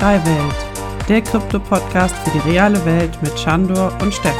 Web3 Welt, der Krypto-Podcast für die reale Welt mit Chandor und Stefan.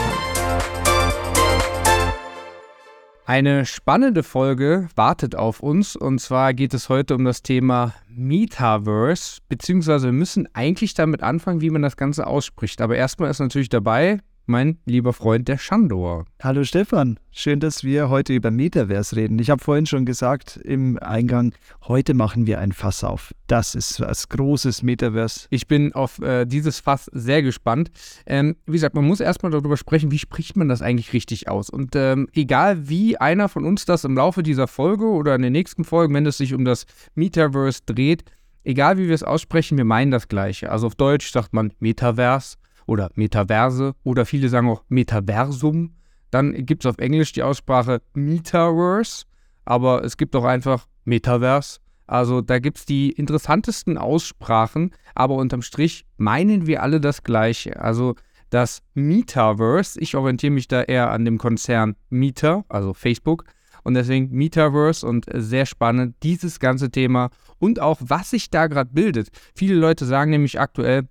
Eine spannende Folge wartet auf uns und zwar geht es heute um das Thema Metaverse, beziehungsweise wir müssen eigentlich damit anfangen, wie man das Ganze ausspricht. Aber erstmal ist natürlich dabei mein lieber Freund der Shandor. Hallo Stefan, schön, dass wir heute über Metaverse reden. Ich habe vorhin schon gesagt im Eingang, heute machen wir ein Fass auf. Das ist was großes Metaverse. Ich bin auf äh, dieses Fass sehr gespannt. Ähm, wie gesagt, man muss erstmal darüber sprechen, wie spricht man das eigentlich richtig aus. Und ähm, egal wie einer von uns das im Laufe dieser Folge oder in den nächsten Folgen, wenn es sich um das Metaverse dreht, egal wie wir es aussprechen, wir meinen das Gleiche. Also auf Deutsch sagt man Metaverse oder Metaverse oder viele sagen auch Metaversum. Dann gibt es auf Englisch die Aussprache Metaverse, aber es gibt auch einfach Metaverse. Also da gibt es die interessantesten Aussprachen, aber unterm Strich meinen wir alle das Gleiche. Also das Metaverse, ich orientiere mich da eher an dem Konzern Meta, also Facebook, und deswegen Metaverse und sehr spannend dieses ganze Thema und auch was sich da gerade bildet. Viele Leute sagen nämlich aktuell,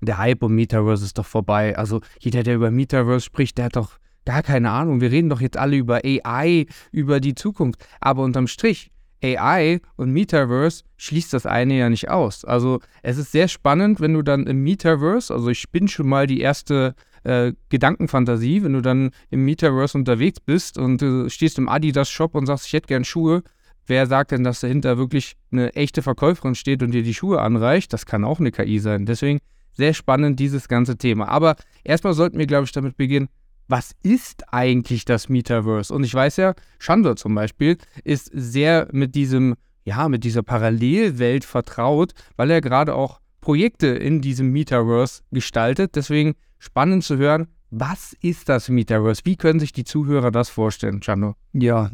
der Hype um Metaverse ist doch vorbei. Also jeder, der über Metaverse spricht, der hat doch gar keine Ahnung. Wir reden doch jetzt alle über AI, über die Zukunft. Aber unterm Strich, AI und Metaverse schließt das eine ja nicht aus. Also es ist sehr spannend, wenn du dann im Metaverse, also ich bin schon mal die erste äh, Gedankenfantasie, wenn du dann im Metaverse unterwegs bist und du stehst im Adidas-Shop und sagst, ich hätte gern Schuhe. Wer sagt denn, dass dahinter wirklich eine echte Verkäuferin steht und dir die Schuhe anreicht? Das kann auch eine KI sein. Deswegen sehr spannend, dieses ganze Thema. Aber erstmal sollten wir, glaube ich, damit beginnen, was ist eigentlich das Metaverse? Und ich weiß ja, Chandler zum Beispiel ist sehr mit diesem, ja, mit dieser Parallelwelt vertraut, weil er gerade auch Projekte in diesem Metaverse gestaltet. Deswegen spannend zu hören, was ist das Metaverse? Wie können sich die Zuhörer das vorstellen, Chando? Ja,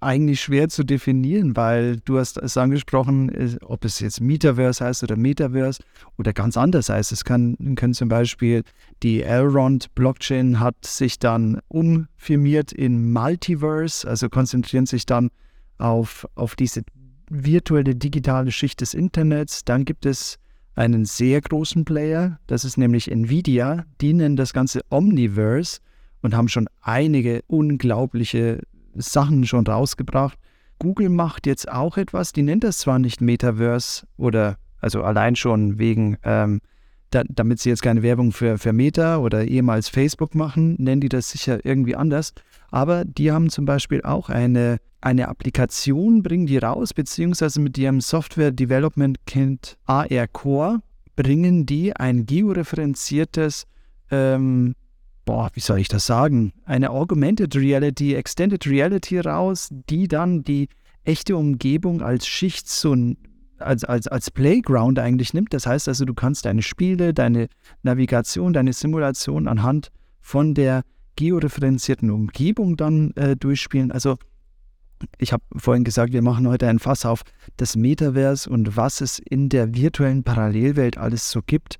eigentlich schwer zu definieren, weil du hast es angesprochen, äh, ob es jetzt Metaverse heißt oder Metaverse oder ganz anders heißt. Es kann, können zum Beispiel die Elrond Blockchain hat sich dann umfirmiert in Multiverse, also konzentrieren sich dann auf, auf diese virtuelle digitale Schicht des Internets. Dann gibt es einen sehr großen Player, das ist nämlich Nvidia. Die nennen das Ganze Omniverse und haben schon einige unglaubliche Sachen schon rausgebracht. Google macht jetzt auch etwas, die nennt das zwar nicht Metaverse oder also allein schon wegen, ähm, da, damit sie jetzt keine Werbung für, für Meta oder ehemals Facebook machen, nennen die das sicher irgendwie anders. Aber die haben zum Beispiel auch eine, eine Applikation, bringen die raus, beziehungsweise mit ihrem Software Development Kit AR Core bringen die ein georeferenziertes ähm, boah, wie soll ich das sagen, eine Augmented Reality, Extended Reality raus, die dann die echte Umgebung als Schicht so als, als, als Playground eigentlich nimmt. Das heißt also, du kannst deine Spiele, deine Navigation, deine Simulation anhand von der georeferenzierten Umgebung dann äh, durchspielen. Also ich habe vorhin gesagt, wir machen heute ein Fass auf das Metaverse und was es in der virtuellen Parallelwelt alles so gibt.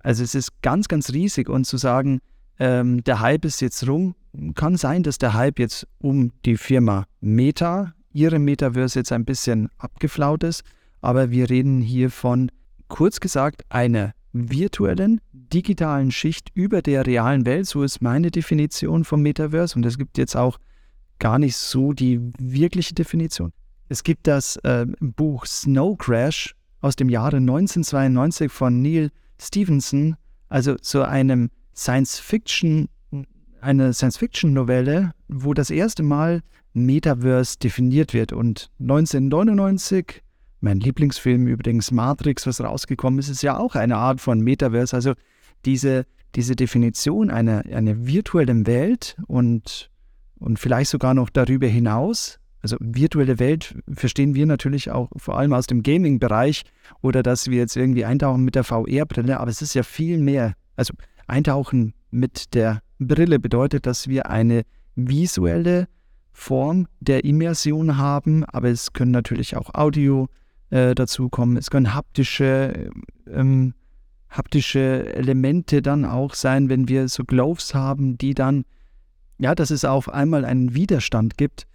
Also es ist ganz, ganz riesig und zu sagen, ähm, der Hype ist jetzt rum. Kann sein, dass der Hype jetzt um die Firma Meta, ihre Metaverse jetzt ein bisschen abgeflaut ist, aber wir reden hier von, kurz gesagt, einer virtuellen, digitalen Schicht über der realen Welt. So ist meine Definition vom Metaverse und es gibt jetzt auch gar nicht so die wirkliche Definition. Es gibt das äh, Buch Snow Crash aus dem Jahre 1992 von Neil Stevenson, also zu einem Science-Fiction, eine Science-Fiction-Novelle, wo das erste Mal Metaverse definiert wird. Und 1999, mein Lieblingsfilm übrigens Matrix, was rausgekommen ist, ist ja auch eine Art von Metaverse. Also diese, diese Definition einer, einer virtuellen Welt und, und vielleicht sogar noch darüber hinaus. Also virtuelle Welt verstehen wir natürlich auch vor allem aus dem Gaming-Bereich oder dass wir jetzt irgendwie eintauchen mit der VR-Brille, aber es ist ja viel mehr. Also Eintauchen mit der Brille bedeutet, dass wir eine visuelle Form der Immersion haben, aber es können natürlich auch Audio äh, dazukommen, es können haptische, ähm, haptische Elemente dann auch sein, wenn wir so Gloves haben, die dann, ja, dass es auf einmal einen Widerstand gibt.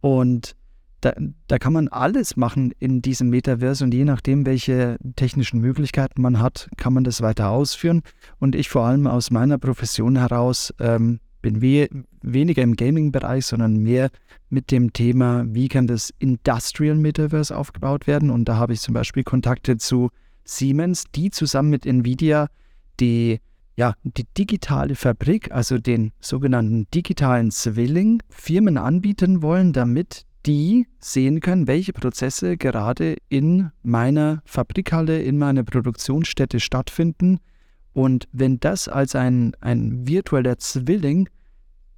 Und da, da kann man alles machen in diesem Metaverse und je nachdem, welche technischen Möglichkeiten man hat, kann man das weiter ausführen. Und ich vor allem aus meiner Profession heraus ähm, bin we weniger im Gaming-Bereich, sondern mehr mit dem Thema, wie kann das Industrial Metaverse aufgebaut werden. Und da habe ich zum Beispiel Kontakte zu Siemens, die zusammen mit Nvidia die, ja, die digitale Fabrik, also den sogenannten digitalen Zwilling, Firmen anbieten wollen, damit die sehen können, welche Prozesse gerade in meiner Fabrikhalle, in meiner Produktionsstätte stattfinden. Und wenn das als ein, ein virtueller Zwilling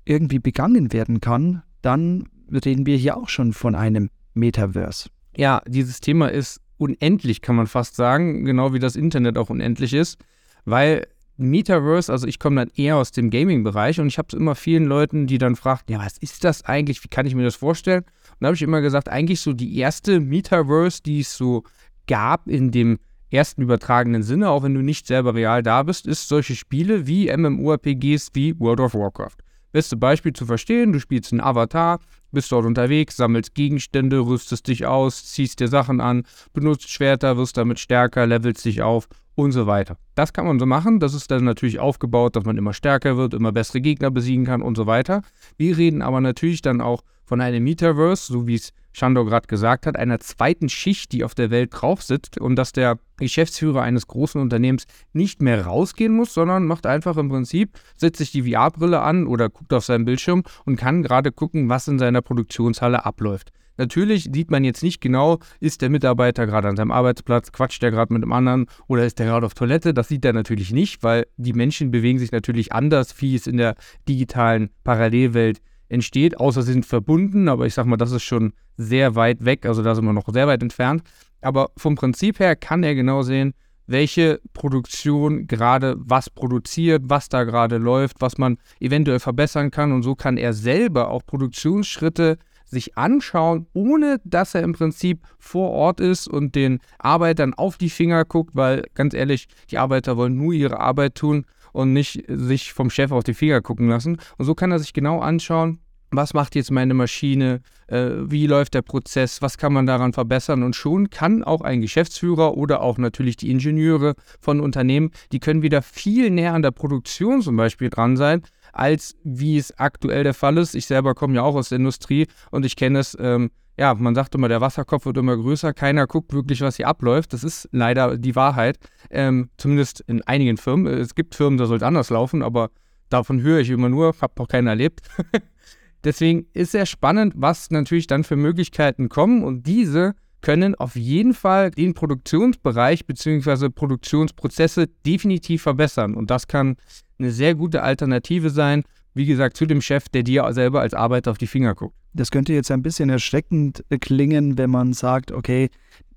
irgendwie begangen werden kann, dann reden wir hier auch schon von einem Metaverse. Ja, dieses Thema ist unendlich, kann man fast sagen, genau wie das Internet auch unendlich ist, weil Metaverse, also ich komme dann eher aus dem Gaming-Bereich und ich habe es immer vielen Leuten, die dann fragten, ja, was ist das eigentlich, wie kann ich mir das vorstellen? Und da habe ich immer gesagt, eigentlich so die erste Metaverse, die es so gab in dem ersten übertragenen Sinne, auch wenn du nicht selber real da bist, ist solche Spiele wie MMORPGs wie World of Warcraft. Beste Beispiel zu verstehen, du spielst einen Avatar, bist dort unterwegs, sammelst Gegenstände, rüstest dich aus, ziehst dir Sachen an, benutzt Schwerter, wirst damit stärker, levelst dich auf und so weiter. Das kann man so machen. Das ist dann natürlich aufgebaut, dass man immer stärker wird, immer bessere Gegner besiegen kann und so weiter. Wir reden aber natürlich dann auch von einem Metaverse, so wie es Shandor gerade gesagt hat, einer zweiten Schicht, die auf der Welt drauf sitzt und dass der Geschäftsführer eines großen Unternehmens nicht mehr rausgehen muss, sondern macht einfach im Prinzip, setzt sich die VR-Brille an oder guckt auf seinen Bildschirm und kann gerade gucken, was in seiner Produktionshalle abläuft. Natürlich sieht man jetzt nicht genau, ist der Mitarbeiter gerade an seinem Arbeitsplatz, quatscht der gerade mit dem anderen oder ist der gerade auf Toilette. Das sieht er natürlich nicht, weil die Menschen bewegen sich natürlich anders, wie es in der digitalen Parallelwelt entsteht, außer sie sind verbunden, aber ich sag mal, das ist schon sehr weit weg, also da sind wir noch sehr weit entfernt. Aber vom Prinzip her kann er genau sehen, welche Produktion gerade was produziert, was da gerade läuft, was man eventuell verbessern kann. Und so kann er selber auch Produktionsschritte sich anschauen, ohne dass er im Prinzip vor Ort ist und den Arbeitern auf die Finger guckt, weil ganz ehrlich, die Arbeiter wollen nur ihre Arbeit tun und nicht sich vom Chef auf die Finger gucken lassen. Und so kann er sich genau anschauen, was macht jetzt meine Maschine, äh, wie läuft der Prozess, was kann man daran verbessern und schon kann auch ein Geschäftsführer oder auch natürlich die Ingenieure von Unternehmen, die können wieder viel näher an der Produktion zum Beispiel dran sein, als wie es aktuell der Fall ist. Ich selber komme ja auch aus der Industrie und ich kenne es, ähm, ja, man sagt immer, der Wasserkopf wird immer größer, keiner guckt wirklich, was hier abläuft. Das ist leider die Wahrheit, ähm, zumindest in einigen Firmen. Es gibt Firmen, da soll es anders laufen, aber davon höre ich immer nur, habe noch keinen erlebt. Deswegen ist sehr spannend, was natürlich dann für Möglichkeiten kommen und diese können auf jeden Fall den Produktionsbereich bzw. Produktionsprozesse definitiv verbessern und das kann eine sehr gute Alternative sein, wie gesagt, zu dem Chef, der dir selber als Arbeiter auf die Finger guckt. Das könnte jetzt ein bisschen erschreckend klingen, wenn man sagt, okay,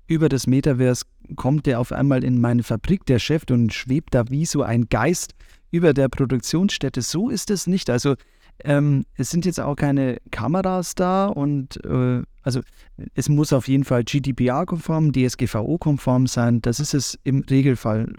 über das Metaverse kommt der auf einmal in meine Fabrik, der Chef, und schwebt da wie so ein Geist über der Produktionsstätte. So ist es nicht. Also ähm, es sind jetzt auch keine Kameras da und äh, also es muss auf jeden Fall GDPR-konform, DSGVO-konform sein. Das ist es im Regelfall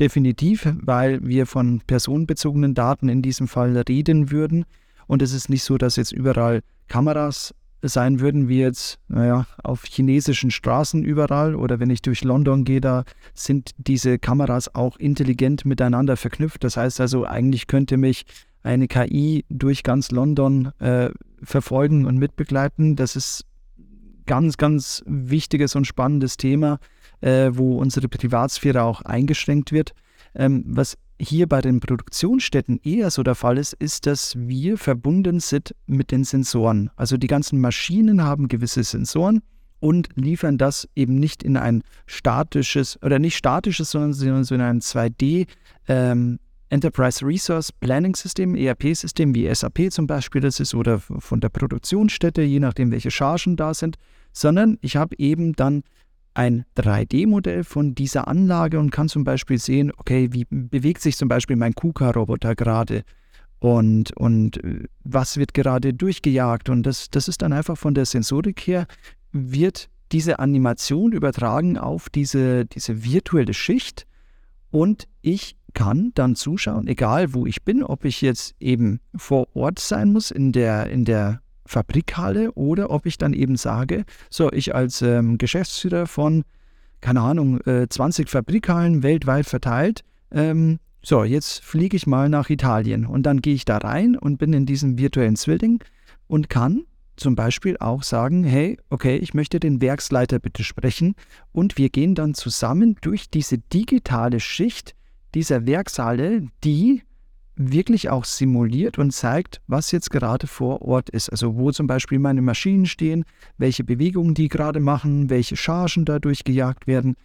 definitiv, weil wir von personenbezogenen Daten in diesem Fall reden würden. Und es ist nicht so, dass jetzt überall Kameras sein würden, wie jetzt, naja, auf chinesischen Straßen überall oder wenn ich durch London gehe, da sind diese Kameras auch intelligent miteinander verknüpft. Das heißt also, eigentlich könnte mich eine KI durch ganz London äh, verfolgen und mitbegleiten. Das ist ganz, ganz wichtiges und spannendes Thema, äh, wo unsere Privatsphäre auch eingeschränkt wird. Ähm, was hier bei den Produktionsstätten eher so der Fall ist, ist, dass wir verbunden sind mit den Sensoren. Also die ganzen Maschinen haben gewisse Sensoren und liefern das eben nicht in ein statisches oder nicht statisches, sondern so in ein 2D ähm, Enterprise Resource Planning System, ERP-System wie SAP zum Beispiel das ist oder von der Produktionsstätte, je nachdem welche Chargen da sind, sondern ich habe eben dann ein 3D-Modell von dieser Anlage und kann zum Beispiel sehen, okay, wie bewegt sich zum Beispiel mein KUKA-Roboter gerade und, und äh, was wird gerade durchgejagt. Und das, das ist dann einfach von der Sensorik her, wird diese Animation übertragen auf diese, diese virtuelle Schicht und ich kann dann zuschauen, egal wo ich bin, ob ich jetzt eben vor Ort sein muss in der, in der Fabrikhalle oder ob ich dann eben sage, so, ich als ähm, Geschäftsführer von, keine Ahnung, äh, 20 Fabrikhallen weltweit verteilt, ähm, so, jetzt fliege ich mal nach Italien. Und dann gehe ich da rein und bin in diesem virtuellen Zwilling und kann zum Beispiel auch sagen, hey, okay, ich möchte den Werksleiter bitte sprechen. Und wir gehen dann zusammen durch diese digitale Schicht dieser Werkshalle, die wirklich auch simuliert und zeigt, was jetzt gerade vor Ort ist. Also wo zum Beispiel meine Maschinen stehen, welche Bewegungen die gerade machen, welche Chargen dadurch gejagt werden.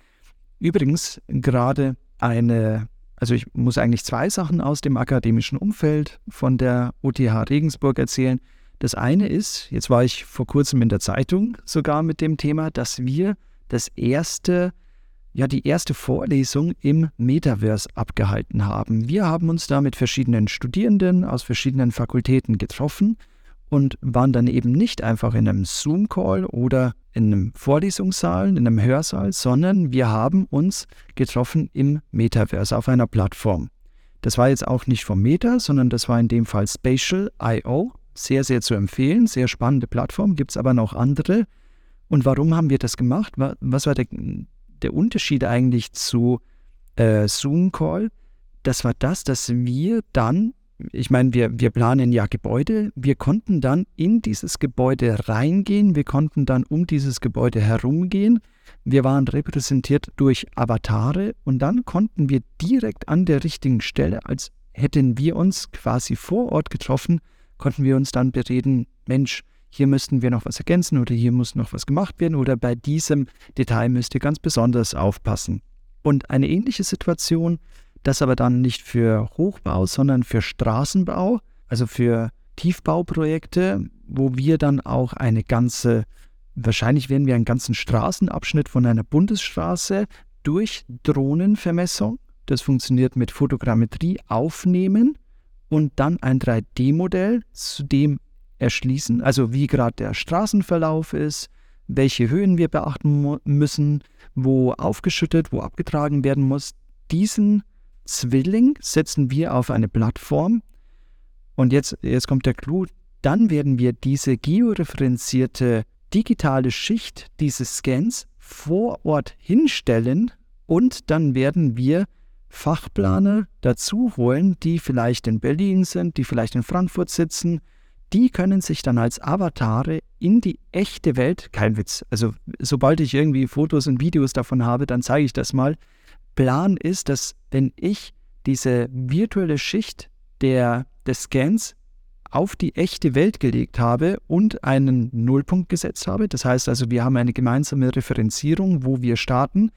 Übrigens gerade eine, also ich muss eigentlich zwei Sachen aus dem akademischen Umfeld von der OTH Regensburg erzählen. Das eine ist, jetzt war ich vor kurzem in der Zeitung sogar mit dem Thema, dass wir das erste ja die erste Vorlesung im Metaverse abgehalten haben. Wir haben uns da mit verschiedenen Studierenden aus verschiedenen Fakultäten getroffen und waren dann eben nicht einfach in einem Zoom-Call oder in einem Vorlesungssaal, in einem Hörsaal, sondern wir haben uns getroffen im Metaverse auf einer Plattform. Das war jetzt auch nicht vom Meta, sondern das war in dem Fall Spatial.io. Sehr, sehr zu empfehlen, sehr spannende Plattform, gibt es aber noch andere. Und warum haben wir das gemacht? Was war der, der Unterschied eigentlich zu äh, Zoom-Call? Das war das, dass wir dann, ich meine, wir, wir planen ja Gebäude, wir konnten dann in dieses Gebäude reingehen, wir konnten dann um dieses Gebäude herumgehen, wir waren repräsentiert durch Avatare. Und dann konnten wir direkt an der richtigen Stelle, als hätten wir uns quasi vor Ort getroffen, konnten wir uns dann bereden, Mensch, hier müssten wir noch was ergänzen oder hier muss noch was gemacht werden oder bei diesem Detail müsst ihr ganz besonders aufpassen. Und eine ähnliche Situation, das aber dann nicht für Hochbau, sondern für Straßenbau, also für Tiefbauprojekte, wo wir dann auch eine ganze, wahrscheinlich werden wir einen ganzen Straßenabschnitt von einer Bundesstraße durch Drohnenvermessung, das funktioniert mit Fotogrammetrie, aufnehmen und dann ein 3D-Modell, zu dem erschließen, also wie gerade der Straßenverlauf ist, welche Höhen wir beachten müssen, wo aufgeschüttet, wo abgetragen werden muss. Diesen Zwilling setzen wir auf eine Plattform. Und jetzt, jetzt kommt der Clou, dann werden wir diese georeferenzierte digitale Schicht dieses Scans vor Ort hinstellen und dann werden wir Fachplaner dazu holen, die vielleicht in Berlin sind, die vielleicht in Frankfurt sitzen, die können sich dann als Avatare in die echte Welt, kein Witz, also sobald ich irgendwie Fotos und Videos davon habe, dann zeige ich das mal. Plan ist, dass wenn ich diese virtuelle Schicht der, des Scans auf die echte Welt gelegt habe und einen Nullpunkt gesetzt habe, das heißt also, wir haben eine gemeinsame Referenzierung, wo wir starten,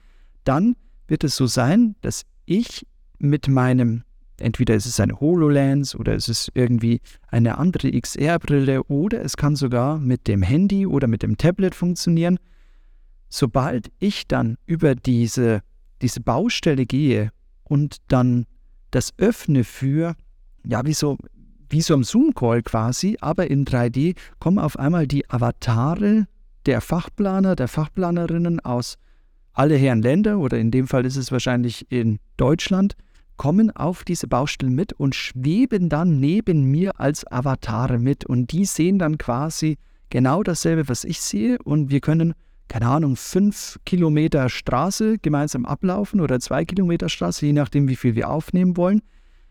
dann wird es so sein, dass ich mit meinem Entweder ist es eine HoloLens oder es ist irgendwie eine andere XR-Brille oder es kann sogar mit dem Handy oder mit dem Tablet funktionieren. Sobald ich dann über diese, diese Baustelle gehe und dann das öffne für, ja, wie so, wie so ein Zoom-Call quasi, aber in 3D, kommen auf einmal die Avatare der Fachplaner, der Fachplanerinnen aus alle Herren Länder oder in dem Fall ist es wahrscheinlich in Deutschland kommen auf diese Baustelle mit und schweben dann neben mir als Avatare mit. Und die sehen dann quasi genau dasselbe, was ich sehe. Und wir können, keine Ahnung, fünf Kilometer Straße gemeinsam ablaufen oder zwei Kilometer Straße, je nachdem, wie viel wir aufnehmen wollen,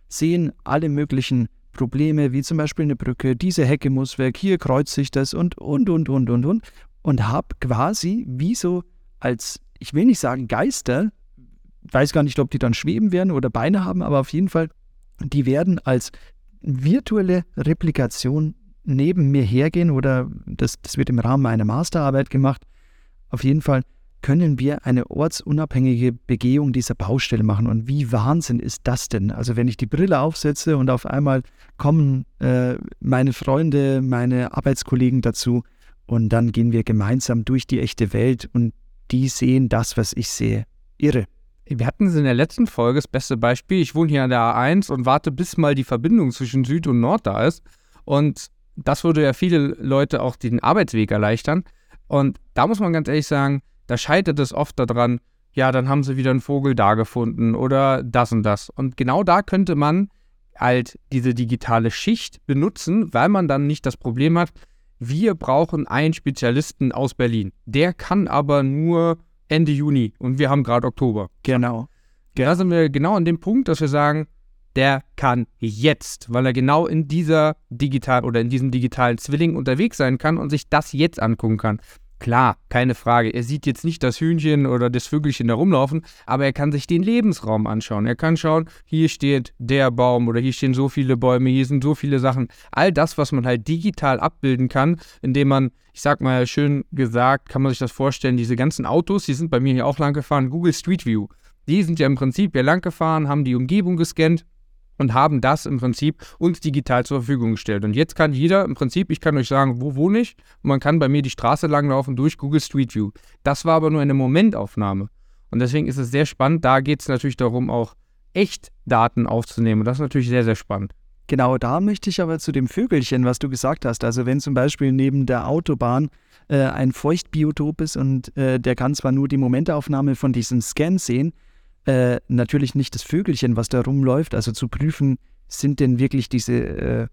sehen alle möglichen Probleme, wie zum Beispiel eine Brücke, diese Hecke muss weg, hier kreuzt sich das und, und, und, und, und, und. Und habe quasi wie so als, ich will nicht sagen Geister, weiß gar nicht, ob die dann schweben werden oder Beine haben, aber auf jeden Fall, die werden als virtuelle Replikation neben mir hergehen oder das, das wird im Rahmen meiner Masterarbeit gemacht. Auf jeden Fall können wir eine ortsunabhängige Begehung dieser Baustelle machen. Und wie Wahnsinn ist das denn? Also wenn ich die Brille aufsetze und auf einmal kommen äh, meine Freunde, meine Arbeitskollegen dazu und dann gehen wir gemeinsam durch die echte Welt und die sehen das, was ich sehe. Irre. Wir hatten es in der letzten Folge, das beste Beispiel. Ich wohne hier an der A1 und warte, bis mal die Verbindung zwischen Süd und Nord da ist. Und das würde ja viele Leute auch den Arbeitsweg erleichtern. Und da muss man ganz ehrlich sagen, da scheitert es oft daran, ja, dann haben sie wieder einen Vogel da gefunden oder das und das. Und genau da könnte man halt diese digitale Schicht benutzen, weil man dann nicht das Problem hat, wir brauchen einen Spezialisten aus Berlin. Der kann aber nur Ende Juni und wir haben gerade Oktober. Genau. Da sind wir genau an dem Punkt, dass wir sagen, der kann jetzt, weil er genau in dieser digital oder in diesem digitalen Zwilling unterwegs sein kann und sich das jetzt angucken kann. Klar, keine Frage. Er sieht jetzt nicht das Hühnchen oder das Vögelchen da rumlaufen, aber er kann sich den Lebensraum anschauen. Er kann schauen, hier steht der Baum oder hier stehen so viele Bäume, hier sind so viele Sachen. All das, was man halt digital abbilden kann, indem man, ich sag mal schön gesagt, kann man sich das vorstellen, diese ganzen Autos, die sind bei mir hier auch lang gefahren, Google Street View. Die sind ja im Prinzip hier lang gefahren, haben die Umgebung gescannt und haben das im Prinzip uns digital zur Verfügung gestellt. Und jetzt kann jeder im Prinzip, ich kann euch sagen, wo wohne ich, und man kann bei mir die Straße langlaufen durch Google Street View. Das war aber nur eine Momentaufnahme. Und deswegen ist es sehr spannend. Da geht es natürlich darum, auch echt Daten aufzunehmen. Und das ist natürlich sehr, sehr spannend. Genau, da möchte ich aber zu dem Vögelchen, was du gesagt hast. Also wenn zum Beispiel neben der Autobahn äh, ein Feuchtbiotop ist und äh, der kann zwar nur die Momentaufnahme von diesem Scan sehen, äh, natürlich nicht das Vögelchen, was da rumläuft, also zu prüfen, sind denn wirklich diese, äh,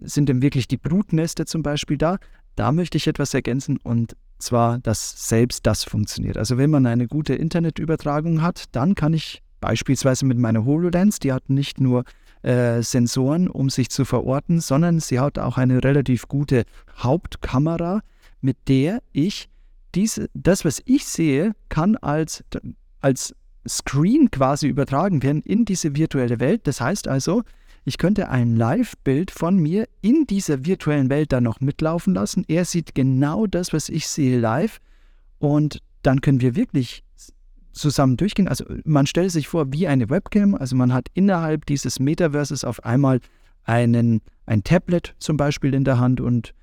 sind denn wirklich die Brutnester zum Beispiel da? Da möchte ich etwas ergänzen und zwar, dass selbst das funktioniert. Also wenn man eine gute Internetübertragung hat, dann kann ich beispielsweise mit meiner HoloLens, die hat nicht nur äh, Sensoren, um sich zu verorten, sondern sie hat auch eine relativ gute Hauptkamera, mit der ich diese, das, was ich sehe, kann als, als Screen quasi übertragen werden in diese virtuelle Welt. Das heißt also, ich könnte ein Live-Bild von mir in dieser virtuellen Welt dann noch mitlaufen lassen. Er sieht genau das, was ich sehe live. Und dann können wir wirklich zusammen durchgehen. Also man stellt sich vor wie eine Webcam. Also man hat innerhalb dieses Metaverses auf einmal einen, ein Tablet zum Beispiel in der Hand und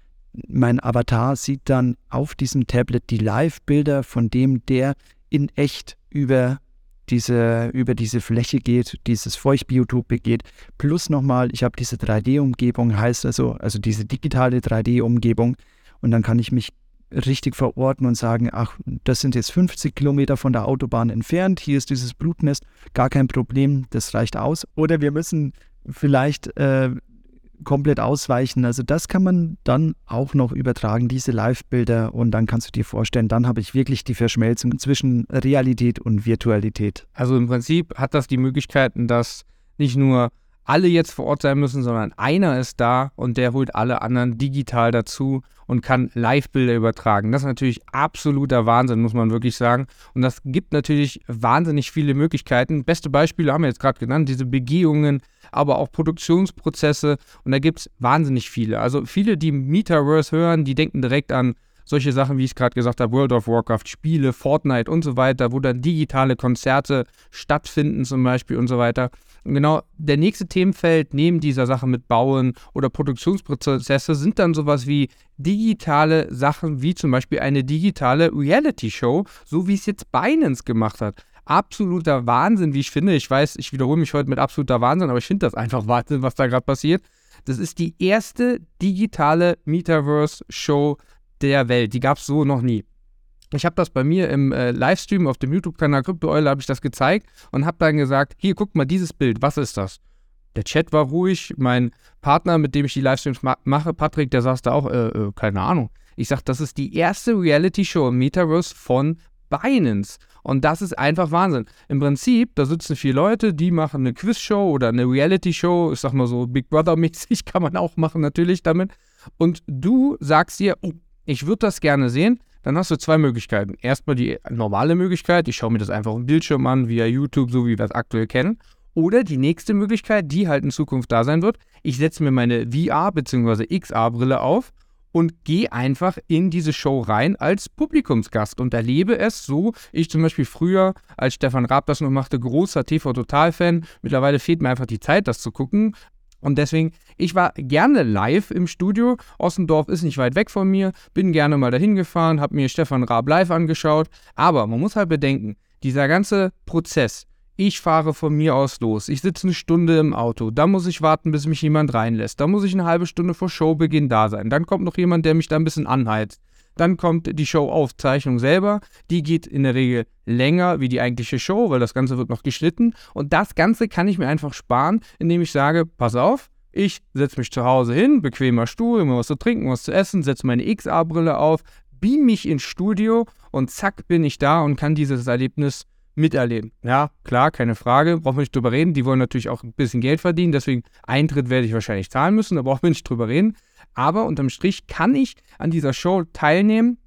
mein Avatar sieht dann auf diesem Tablet die Live-Bilder von dem, der in echt über diese, über diese Fläche geht, dieses Feuchtbiotop begeht. Plus nochmal, ich habe diese 3D-Umgebung, heißt also, also diese digitale 3D-Umgebung. Und dann kann ich mich richtig verorten und sagen, ach, das sind jetzt 50 Kilometer von der Autobahn entfernt, hier ist dieses Blutnest, gar kein Problem, das reicht aus. Oder wir müssen vielleicht äh, komplett ausweichen. Also das kann man dann auch noch übertragen, diese Live-Bilder. Und dann kannst du dir vorstellen, dann habe ich wirklich die Verschmelzung zwischen Realität und Virtualität. Also im Prinzip hat das die Möglichkeiten, dass nicht nur alle jetzt vor Ort sein müssen, sondern einer ist da und der holt alle anderen digital dazu und kann Live-Bilder übertragen. Das ist natürlich absoluter Wahnsinn, muss man wirklich sagen. Und das gibt natürlich wahnsinnig viele Möglichkeiten. Beste Beispiele haben wir jetzt gerade genannt, diese Begehungen, aber auch Produktionsprozesse. Und da gibt es wahnsinnig viele. Also viele, die Metaverse hören, die denken direkt an solche Sachen, wie ich es gerade gesagt habe, World of Warcraft, Spiele, Fortnite und so weiter, wo dann digitale Konzerte stattfinden zum Beispiel und so weiter. Und genau der nächste Themenfeld neben dieser Sache mit Bauen oder Produktionsprozesse sind dann sowas wie digitale Sachen, wie zum Beispiel eine digitale Reality-Show, so wie es jetzt Binance gemacht hat. Absoluter Wahnsinn, wie ich finde. Ich weiß, ich wiederhole mich heute mit absoluter Wahnsinn, aber ich finde das einfach Wahnsinn, was da gerade passiert. Das ist die erste digitale Metaverse-Show der Welt. Die gab es so noch nie. Ich habe das bei mir im äh, Livestream auf dem YouTube-Kanal Kryptoeule habe ich das gezeigt und habe dann gesagt, hier guck mal dieses Bild, was ist das? Der Chat war ruhig, mein Partner, mit dem ich die Livestreams ma mache, Patrick, der saß da auch, äh, äh, keine Ahnung. Ich sage, das ist die erste Reality-Show im Metaverse von Binance. Und das ist einfach Wahnsinn. Im Prinzip, da sitzen vier Leute, die machen eine Quiz-Show oder eine Reality-Show, ich sag mal so Big Brother-mäßig, kann man auch machen natürlich damit. Und du sagst dir, oh, ich würde das gerne sehen, dann hast du zwei Möglichkeiten. Erstmal die normale Möglichkeit, ich schaue mir das einfach im Bildschirm an, via YouTube, so wie wir das aktuell kennen. Oder die nächste Möglichkeit, die halt in Zukunft da sein wird, ich setze mir meine VR- bzw. XR-Brille auf und gehe einfach in diese Show rein als Publikumsgast und erlebe es so. Ich zum Beispiel früher, als Stefan Raab das noch machte, großer TV-Total-Fan. Mittlerweile fehlt mir einfach die Zeit, das zu gucken. Und deswegen, ich war gerne live im Studio. Ossendorf ist nicht weit weg von mir, bin gerne mal dahin gefahren, habe mir Stefan Raab live angeschaut. Aber man muss halt bedenken, dieser ganze Prozess, ich fahre von mir aus los, ich sitze eine Stunde im Auto, da muss ich warten, bis mich jemand reinlässt, da muss ich eine halbe Stunde vor Showbeginn da sein, dann kommt noch jemand, der mich da ein bisschen anheizt. Dann kommt die Showaufzeichnung selber. Die geht in der Regel länger wie die eigentliche Show, weil das Ganze wird noch geschnitten. Und das Ganze kann ich mir einfach sparen, indem ich sage, pass auf, Ich setze mich zu Hause hin, bequemer Stuhl, immer was zu trinken, was zu essen, setze meine XA-Brille auf, beam mich ins Studio und zack bin ich da und kann dieses Erlebnis miterleben. Ja, klar, keine Frage, brauchen wir nicht drüber reden. Die wollen natürlich auch ein bisschen Geld verdienen, deswegen Eintritt werde ich wahrscheinlich zahlen müssen, da brauchen wir nicht drüber reden. Aber unterm Strich kann ich an dieser Show teilnehmen,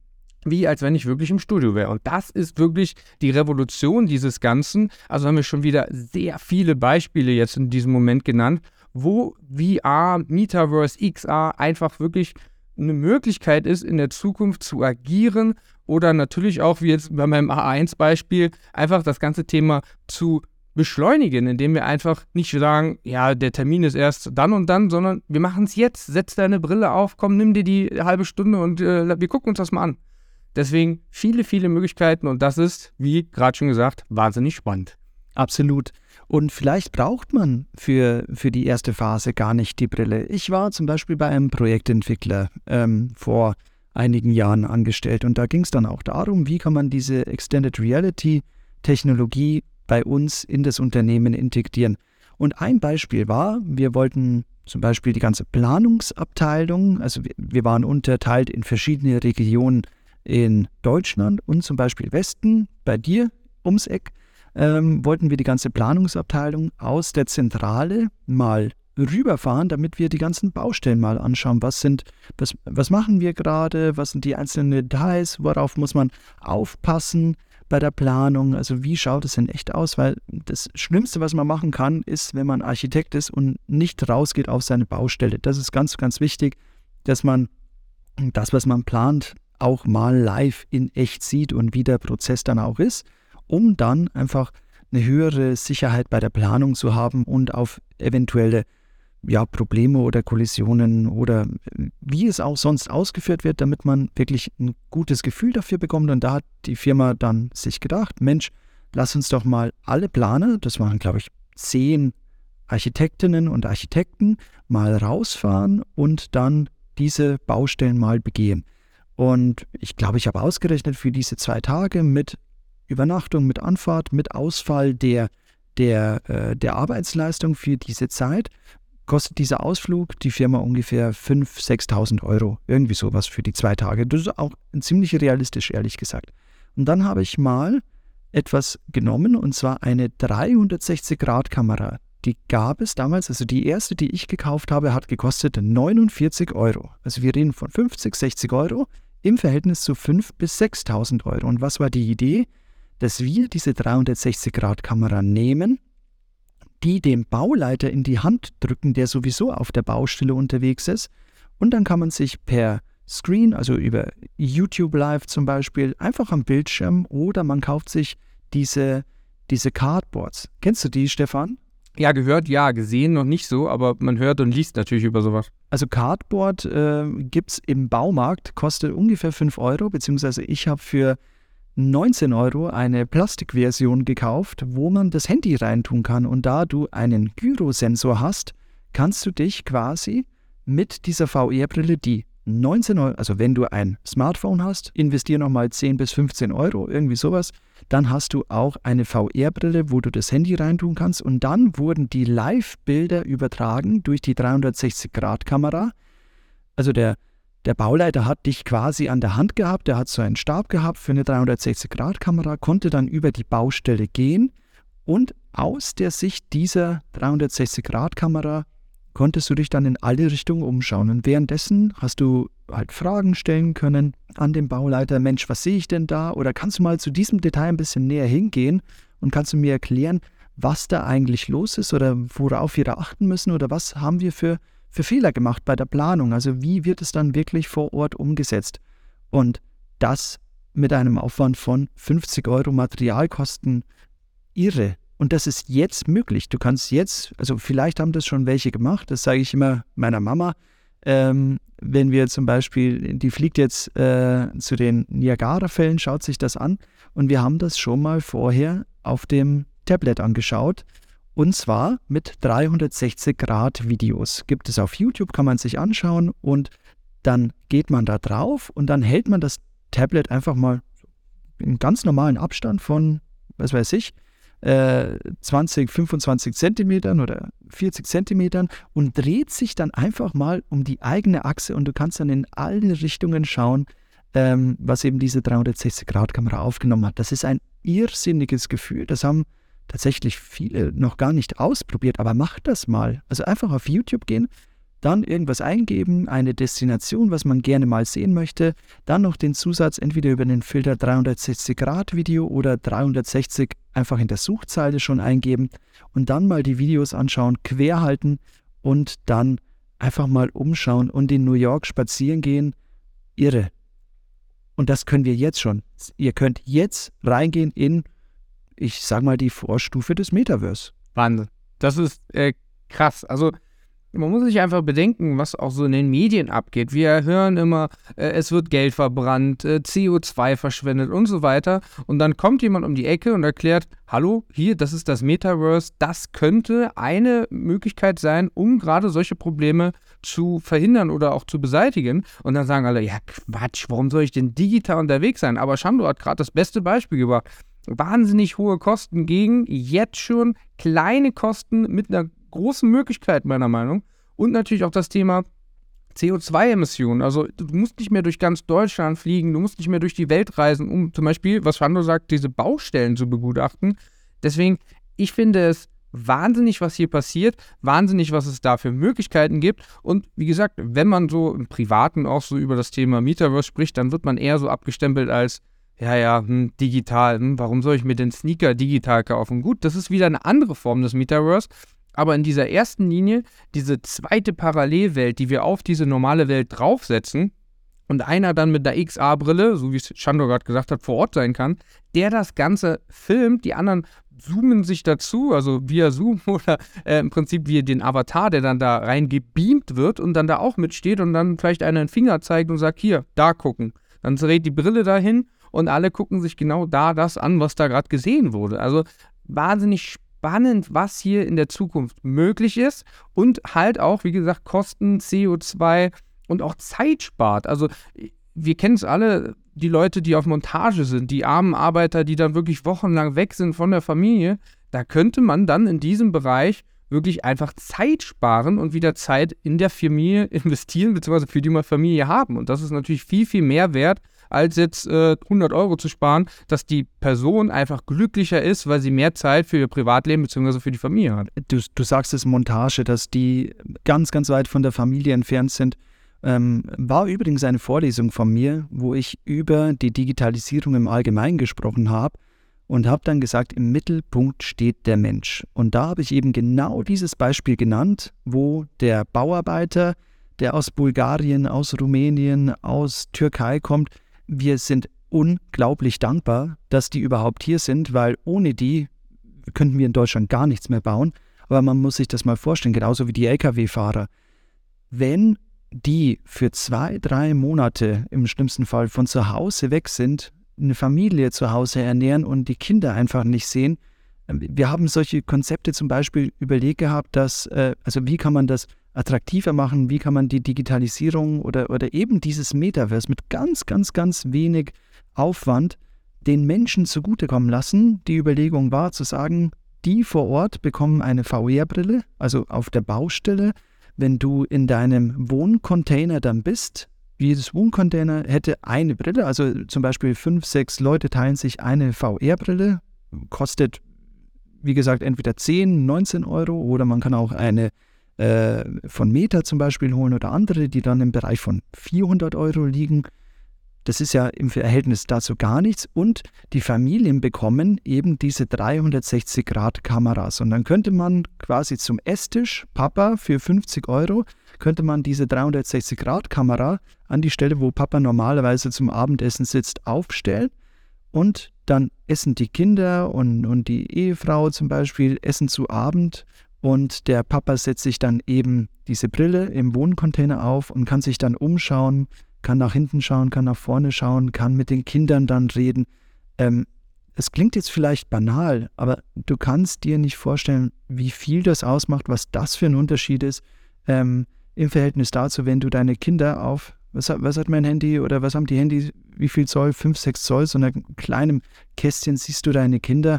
wie als wenn ich wirklich im Studio wäre. Und das ist wirklich die Revolution dieses Ganzen. Also haben wir schon wieder sehr viele Beispiele jetzt in diesem Moment genannt, wo VR, Metaverse, XR einfach wirklich eine Möglichkeit ist, in der Zukunft zu agieren oder natürlich auch, wie jetzt bei meinem A1-Beispiel, einfach das ganze Thema zu beschleunigen, indem wir einfach nicht sagen, ja, der Termin ist erst dann und dann, sondern wir machen es jetzt. Setz deine Brille auf, komm, nimm dir die halbe Stunde und äh, wir gucken uns das mal an. Deswegen viele, viele Möglichkeiten und das ist, wie gerade schon gesagt, wahnsinnig spannend. Absolut. Und vielleicht braucht man für, für die erste Phase gar nicht die Brille. Ich war zum Beispiel bei einem Projektentwickler ähm, vor einigen Jahren angestellt und da ging es dann auch darum, wie kann man diese Extended Reality Technologie bei uns in das Unternehmen integrieren. Und ein Beispiel war, wir wollten zum Beispiel die ganze Planungsabteilung, also wir, waren unterteilt in verschiedene Regionen in Deutschland und zum Beispiel Westen, bei dir ums Eck, ähm, wollten wir die ganze Planungsabteilung aus der Zentrale mal rüberfahren, damit wir die ganzen Baustellen mal anschauen. Was sind, was, was machen wir gerade? Was sind die einzelnen Details? Worauf muss man aufpassen bei der Planung? Also wie schaut es denn echt aus? Weil das Schlimmste, was man machen kann, ist, wenn man Architekt ist und nicht rausgeht auf seine Baustelle. Das ist ganz, ganz wichtig, dass man das, was man plant, auch mal live in echt sieht und wie der Prozess dann auch ist, um dann einfach eine höhere Sicherheit bei der Planung zu haben und auf eventuelle ja, Probleme oder Kollisionen oder wie es auch sonst ausgeführt wird, damit man wirklich ein gutes Gefühl dafür bekommt. Und da hat die Firma dann sich gedacht, Mensch, lass uns doch mal alle Planer, das waren glaube ich zehn Architektinnen und Architekten, mal rausfahren und dann diese Baustellen mal begehen. Und ich glaube, ich habe ausgerechnet für diese zwei Tage mit Übernachtung, mit Anfahrt, mit Ausfall der, der, äh, der Arbeitsleistung für diese Zeit, kostet dieser Ausflug die Firma ungefähr 5.000, 6.000 Euro. Irgendwie sowas für die zwei Tage. Das ist auch ziemlich realistisch, ehrlich gesagt. Und dann habe ich mal etwas genommen und zwar eine 360-Grad-Kamera. Die gab es damals, also die erste, die ich gekauft habe, hat gekostet 49 Euro. Also wir reden von 50, 60 Euro im Verhältnis zu 5.000 bis 6.000 Euro. Und was war die Idee? Dass wir diese 360-Grad-Kamera nehmen, die dem Bauleiter in die Hand drücken, der sowieso auf der Baustelle unterwegs ist. Und dann kann man sich per Screen, also über YouTube Live zum Beispiel, einfach am Bildschirm oder man kauft sich diese, diese Cardboards. Kennst du die, Stefan? Ja, gehört, ja, gesehen noch nicht so, aber man hört und liest natürlich über sowas. Also Cardboard äh, gibt es im Baumarkt, kostet ungefähr 5 Euro, beziehungsweise ich habe für 19 Euro eine Plastikversion gekauft, wo man das Handy reintun kann. Und da du einen Gyrosensor hast, kannst du dich quasi mit dieser VR-Brille, die 19 Euro, also wenn du ein Smartphone hast, investier nochmal 10 bis 15 Euro, irgendwie sowas, dann hast du auch eine VR-Brille, wo du das Handy reintun kannst und dann wurden die Live-Bilder übertragen durch die 360-Grad-Kamera. Also der, der Bauleiter hat dich quasi an der Hand gehabt, der hat so einen Stab gehabt für eine 360-Grad-Kamera, konnte dann über die Baustelle gehen und aus der Sicht dieser 360-Grad-Kamera konntest du dich dann in alle Richtungen umschauen. Und währenddessen hast du halt Fragen stellen können an den Bauleiter, Mensch, was sehe ich denn da? Oder kannst du mal zu diesem Detail ein bisschen näher hingehen und kannst du mir erklären, was da eigentlich los ist oder worauf wir da achten müssen oder was haben wir für, für Fehler gemacht bei der Planung? Also wie wird es dann wirklich vor Ort umgesetzt? Und das mit einem Aufwand von 50 Euro Materialkosten irre. Und das ist jetzt möglich. Du kannst jetzt, also vielleicht haben das schon welche gemacht, das sage ich immer meiner Mama. Ähm, wenn wir zum Beispiel, die fliegt jetzt äh, zu den Niagara-Fällen, schaut sich das an und wir haben das schon mal vorher auf dem Tablet angeschaut. Und zwar mit 360 Grad Videos. Gibt es auf YouTube, kann man sich anschauen und dann geht man da drauf und dann hält man das Tablet einfach mal in ganz normalen Abstand von, was weiß ich, äh, 20, 25 Zentimetern oder 40 Zentimetern und dreht sich dann einfach mal um die eigene Achse und du kannst dann in alle Richtungen schauen, ähm, was eben diese 360-Grad-Kamera aufgenommen hat. Das ist ein irrsinniges Gefühl. Das haben tatsächlich viele noch gar nicht ausprobiert, aber macht das mal. Also einfach auf YouTube gehen, dann irgendwas eingeben, eine Destination, was man gerne mal sehen möchte, dann noch den Zusatz entweder über den Filter 360 Grad Video oder 360 einfach in der Suchzeile schon eingeben und dann mal die Videos anschauen, quer halten und dann einfach mal umschauen und in New York spazieren gehen. Irre. Und das können wir jetzt schon. Ihr könnt jetzt reingehen in, ich sag mal, die Vorstufe des Metaverse. Wahnsinn. Das ist äh, krass. Also man muss sich einfach bedenken, was auch so in den Medien abgeht. Wir hören immer, äh, es wird Geld verbrannt, äh, CO2 verschwendet und so weiter. Und dann kommt jemand um die Ecke und erklärt, hallo, hier, das ist das Metaverse. Das könnte eine Möglichkeit sein, um gerade solche Probleme zu verhindern oder auch zu beseitigen. Und dann sagen alle, ja Quatsch, warum soll ich denn digital unterwegs sein? Aber Shando hat gerade das beste Beispiel gebracht. Wahnsinnig hohe Kosten gegen jetzt schon kleine Kosten mit einer großen Möglichkeit, meiner Meinung. Und natürlich auch das Thema CO2-Emissionen. Also du musst nicht mehr durch ganz Deutschland fliegen, du musst nicht mehr durch die Welt reisen, um zum Beispiel, was Fando sagt, diese Baustellen zu begutachten. Deswegen, ich finde es wahnsinnig, was hier passiert, wahnsinnig, was es da für Möglichkeiten gibt. Und wie gesagt, wenn man so im Privaten auch so über das Thema Metaverse spricht, dann wird man eher so abgestempelt als, ja, ja, hm, digital, hm, warum soll ich mir den Sneaker digital kaufen? Gut, das ist wieder eine andere Form des Metaverse. Aber in dieser ersten Linie, diese zweite Parallelwelt, die wir auf diese normale Welt draufsetzen, und einer dann mit der XA-Brille, so wie es Chandor gerade gesagt hat, vor Ort sein kann, der das Ganze filmt, die anderen zoomen sich dazu, also via Zoom oder äh, im Prinzip wie den Avatar, der dann da rein gebeamt wird und dann da auch mitsteht und dann vielleicht einen Finger zeigt und sagt, hier, da gucken. Dann dreht die Brille dahin und alle gucken sich genau da das an, was da gerade gesehen wurde. Also wahnsinnig spannend was hier in der Zukunft möglich ist und halt auch, wie gesagt, Kosten, CO2 und auch Zeit spart. Also wir kennen es alle, die Leute, die auf Montage sind, die armen Arbeiter, die dann wirklich wochenlang weg sind von der Familie, da könnte man dann in diesem Bereich wirklich einfach Zeit sparen und wieder Zeit in der Familie investieren, beziehungsweise für die Familie haben. Und das ist natürlich viel, viel mehr wert, als jetzt äh, 100 Euro zu sparen, dass die Person einfach glücklicher ist, weil sie mehr Zeit für ihr Privatleben bzw. für die Familie hat. Du, du sagst es Montage, dass die ganz, ganz weit von der Familie entfernt sind. Ähm, war übrigens eine Vorlesung von mir, wo ich über die Digitalisierung im Allgemeinen gesprochen habe und habe dann gesagt, im Mittelpunkt steht der Mensch. Und da habe ich eben genau dieses Beispiel genannt, wo der Bauarbeiter, der aus Bulgarien, aus Rumänien, aus Türkei kommt, wir sind unglaublich dankbar, dass die überhaupt hier sind, weil ohne die könnten wir in Deutschland gar nichts mehr bauen. Aber man muss sich das mal vorstellen, genauso wie die Lkw-Fahrer. Wenn die für zwei, drei Monate im schlimmsten Fall von zu Hause weg sind, eine Familie zu Hause ernähren und die Kinder einfach nicht sehen. Ähm, wir haben solche Konzepte zum Beispiel überlegt gehabt, dass, äh, also wie kann man das attraktiver machen? Wie kann man die Digitalisierung oder, oder eben dieses Metaverse mit ganz, ganz, ganz wenig Aufwand den Menschen zugutekommen lassen? Die Überlegung war zu sagen, die vor Ort bekommen eine VR-Brille, also auf der Baustelle. Wenn du in deinem Wohncontainer dann bist, jedes Wohncontainer hätte eine Brille, also zum Beispiel fünf, sechs Leute teilen sich eine VR-Brille, kostet, wie gesagt, entweder 10, 19 Euro oder man kann auch eine äh, von Meta zum Beispiel holen oder andere, die dann im Bereich von 400 Euro liegen. Das ist ja im Verhältnis dazu gar nichts. Und die Familien bekommen eben diese 360-Grad-Kameras. Und dann könnte man quasi zum Esstisch, Papa, für 50 Euro, könnte man diese 360-Grad-Kamera an die Stelle, wo Papa normalerweise zum Abendessen sitzt, aufstellen. Und dann essen die Kinder und, und die Ehefrau zum Beispiel, essen zu Abend und der Papa setzt sich dann eben diese Brille im Wohncontainer auf und kann sich dann umschauen, kann nach hinten schauen, kann nach vorne schauen, kann mit den Kindern dann reden. Ähm, es klingt jetzt vielleicht banal, aber du kannst dir nicht vorstellen, wie viel das ausmacht, was das für ein Unterschied ist ähm, im Verhältnis dazu, wenn du deine Kinder auf, was, was, hat mein Handy oder was haben die Handys, wie viel Zoll, 5, 6 Zoll, so einem kleinen Kästchen siehst du deine Kinder.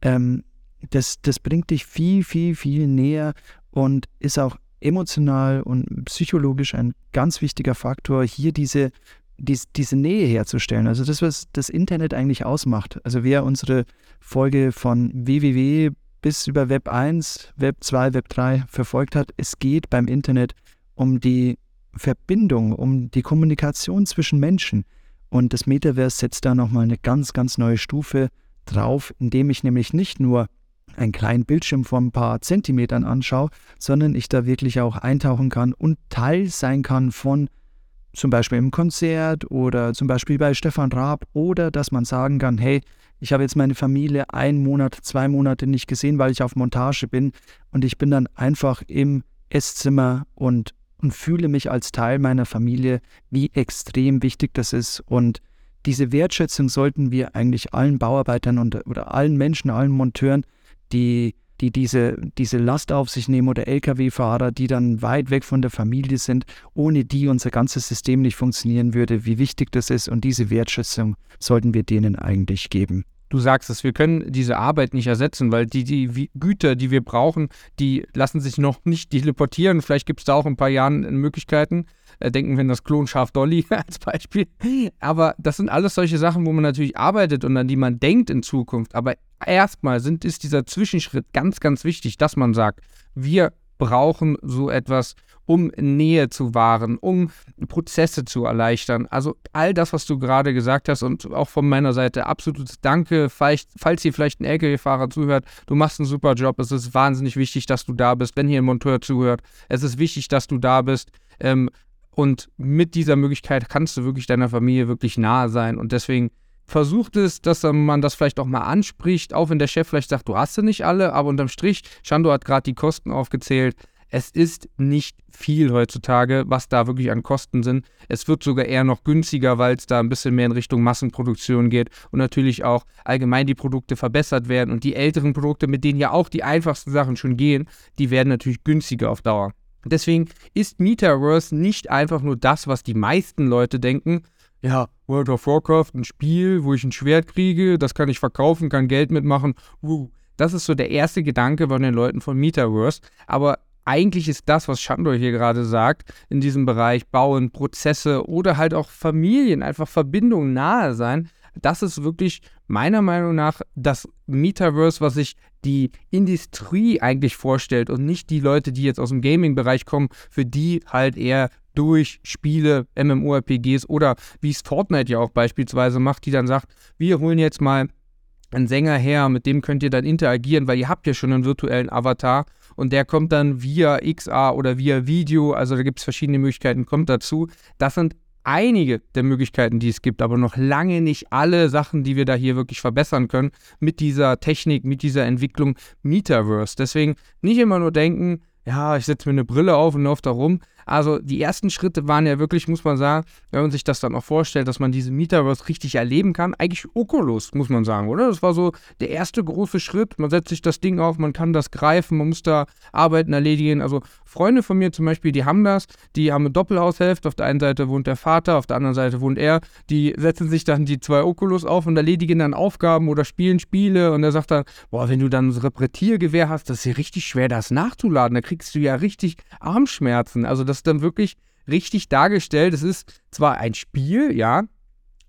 Ähm, das, das bringt dich viel, viel, viel näher und ist auch emotional und psychologisch ein ganz wichtiger Faktor, hier diese, dies, diese Nähe herzustellen. Also das, was das Internet eigentlich ausmacht. Also wer unsere Folge von www bis über Web 1, Web 2, Web 3 verfolgt hat, es geht beim Internet um die Verbindung, um die Kommunikation zwischen Menschen. Und das Metaverse setzt da nochmal eine ganz, ganz neue Stufe drauf, indem ich nämlich nicht nur einen kleinen Bildschirm von ein paar Zentimetern anschaue, sondern ich da wirklich auch eintauchen kann und Teil sein kann von zum Beispiel im Konzert oder zum Beispiel bei Stefan Raab oder dass man sagen kann, hey, ich habe jetzt meine Familie einen Monat, zwei Monate nicht gesehen, weil ich auf Montage bin und ich bin dann einfach im Esszimmer und, und fühle mich als Teil meiner Familie, wie extrem wichtig das ist. Und diese Wertschätzung sollten wir eigentlich allen Bauarbeitern und, oder allen Menschen, allen Monteuren die, die diese, diese Last auf sich nehmen oder Lkw-Fahrer, die dann weit weg von der Familie sind, ohne die unser ganzes System nicht funktionieren würde, wie wichtig das ist und diese Wertschätzung sollten wir denen eigentlich geben. Du sagst es, wir können diese Arbeit nicht ersetzen, weil die, die Güter, die wir brauchen, die lassen sich noch nicht teleportieren. Vielleicht gibt es da auch in ein paar Jahren Möglichkeiten. Äh, denken wir an das Klonschaf Dolly als Beispiel. Aber das sind alles solche Sachen, wo man natürlich arbeitet und an die man denkt in Zukunft. Aber erstmal sind, ist dieser Zwischenschritt ganz, ganz wichtig, dass man sagt, wir brauchen so etwas, um Nähe zu wahren, um Prozesse zu erleichtern. Also all das, was du gerade gesagt hast und auch von meiner Seite absolutes Danke, falls, falls hier vielleicht ein LKW-Fahrer zuhört, du machst einen super Job, es ist wahnsinnig wichtig, dass du da bist, wenn hier ein Monteur zuhört, es ist wichtig, dass du da bist. Ähm, und mit dieser Möglichkeit kannst du wirklich deiner Familie wirklich nahe sein. Und deswegen versucht es, dass man das vielleicht auch mal anspricht, auch wenn der Chef vielleicht sagt, du hast sie nicht alle, aber unterm Strich, Shando hat gerade die Kosten aufgezählt. Es ist nicht viel heutzutage, was da wirklich an Kosten sind. Es wird sogar eher noch günstiger, weil es da ein bisschen mehr in Richtung Massenproduktion geht und natürlich auch allgemein die Produkte verbessert werden. Und die älteren Produkte, mit denen ja auch die einfachsten Sachen schon gehen, die werden natürlich günstiger auf Dauer. Deswegen ist Metaverse nicht einfach nur das, was die meisten Leute denken. Ja, World of Warcraft, ein Spiel, wo ich ein Schwert kriege, das kann ich verkaufen, kann Geld mitmachen. Das ist so der erste Gedanke von den Leuten von Metaverse. Aber eigentlich ist das, was Shandor hier gerade sagt, in diesem Bereich Bauen, Prozesse oder halt auch Familien, einfach Verbindungen nahe sein, das ist wirklich meiner Meinung nach das Metaverse, was sich die Industrie eigentlich vorstellt und nicht die Leute, die jetzt aus dem Gaming-Bereich kommen, für die halt eher durch Spiele, MMORPGs oder wie es Fortnite ja auch beispielsweise macht, die dann sagt, wir holen jetzt mal einen Sänger her, mit dem könnt ihr dann interagieren, weil ihr habt ja schon einen virtuellen Avatar und der kommt dann via XR oder via Video, also da gibt es verschiedene Möglichkeiten, kommt dazu. Das sind einige der Möglichkeiten, die es gibt, aber noch lange nicht alle Sachen, die wir da hier wirklich verbessern können mit dieser Technik, mit dieser Entwicklung Metaverse. Deswegen nicht immer nur denken, ja, ich setze mir eine Brille auf und laufe da rum. Also die ersten Schritte waren ja wirklich, muss man sagen, wenn man sich das dann auch vorstellt, dass man diese Metaverse richtig erleben kann, eigentlich Oculus, muss man sagen, oder? Das war so der erste große Schritt. Man setzt sich das Ding auf, man kann das greifen, man muss da Arbeiten erledigen. Also Freunde von mir zum Beispiel, die haben das, die haben eine Doppelhaushälfte. Auf der einen Seite wohnt der Vater, auf der anderen Seite wohnt er. Die setzen sich dann die zwei Oculus auf und erledigen dann Aufgaben oder spielen Spiele. Und er sagt dann, boah, wenn du dann ein Reprätiergewehr hast, das ist ja richtig schwer, das nachzuladen. Da kriegst du ja richtig Armschmerzen. Also das das dann wirklich richtig dargestellt. Es ist zwar ein Spiel, ja,